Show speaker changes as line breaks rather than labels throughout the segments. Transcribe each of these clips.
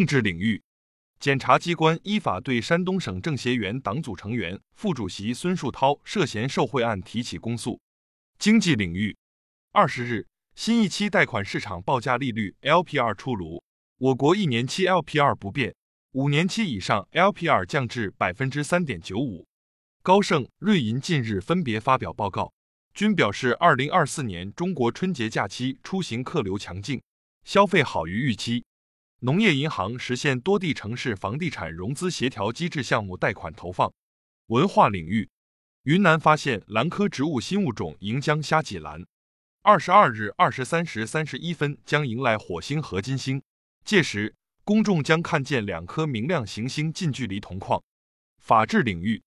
政治领域，检察机关依法对山东省政协原党组成员、副主席孙树涛涉嫌受贿案提起公诉。经济领域，二十日，新一期贷款市场报价利率 LPR 出炉，我国一年期 LPR 不变，五年期以上 LPR 降至百分之三点九五。高盛、瑞银近日分别发表报告，均表示，二零二四年中国春节假期出行客流强劲，消费好于预期。农业银行实现多地城市房地产融资协调机制项目贷款投放。文化领域，云南发现兰科植物新物种银浆虾脊兰。二十二日二十三时三十一分将迎来火星和金星，届时公众将看见两颗明亮行星近距离同框。法治领域。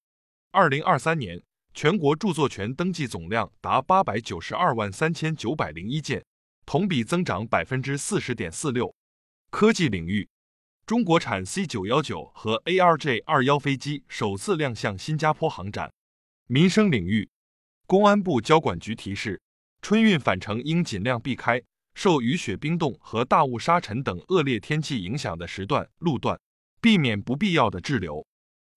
二零二三年，全国著作权登记总量达八百九十二万三千九百零一件，同比增长百分之四十点四六。科技领域，中国产 C 九幺九和 ARJ 二幺飞机首次亮相新加坡航展。民生领域，公安部交管局提示，春运返程应尽量避开受雨雪冰冻和大雾沙尘等恶劣天气影响的时段、路段，避免不必要的滞留。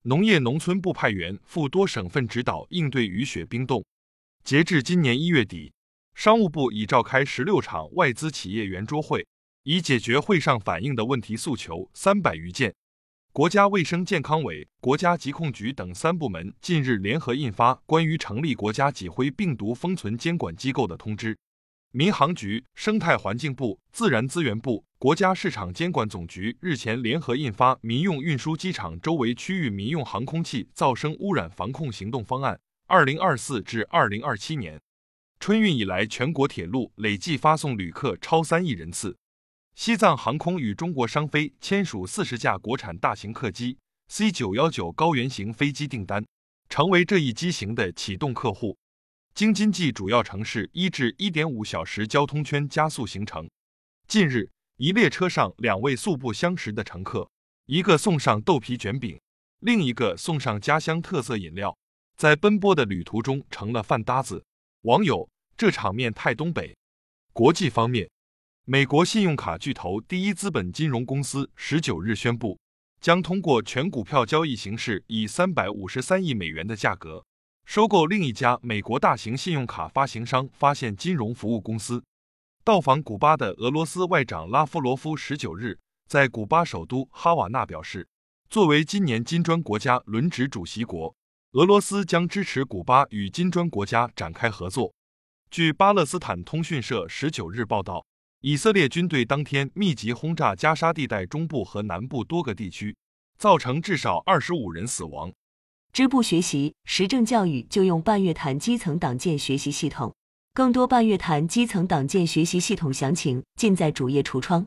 农业农村部派员赴多省份指导应对雨雪冰冻。截至今年一月底，商务部已召开十六场外资企业圆桌会，以解决会上反映的问题诉求三百余件。国家卫生健康委、国家疾控局等三部门近日联合印发关于成立国家脊灰病毒封存监管机构的通知。民航局、生态环境部、自然资源部、国家市场监管总局日前联合印发《民用运输机场周围区域民用航空器噪声污染防控行动方案（二零二四至二零二七年）。春运以来，全国铁路累计发送旅客超三亿人次。西藏航空与中国商飞签署四十架国产大型客机 C 九幺九高原型飞机订单，成为这一机型的启动客户。京津冀主要城市一至一点五小时交通圈加速形成。近日，一列车上两位素不相识的乘客，一个送上豆皮卷饼，另一个送上家乡特色饮料，在奔波的旅途中成了饭搭子。网友：这场面太东北。国际方面，美国信用卡巨头第一资本金融公司十九日宣布，将通过全股票交易形式，以三百五十三亿美元的价格。收购另一家美国大型信用卡发行商发现金融服务公司。到访古巴的俄罗斯外长拉夫罗夫十九日在古巴首都哈瓦那表示，作为今年金砖国家轮值主席国，俄罗斯将支持古巴与金砖国家展开合作。据巴勒斯坦通讯社十九日报道，以色列军队当天密集轰炸加沙地带中部和南部多个地区，造成至少二十五人死亡。
支部学习实政教育就用半月谈基层党建学习系统，更多半月谈基层党建学习系统详情尽在主页橱窗。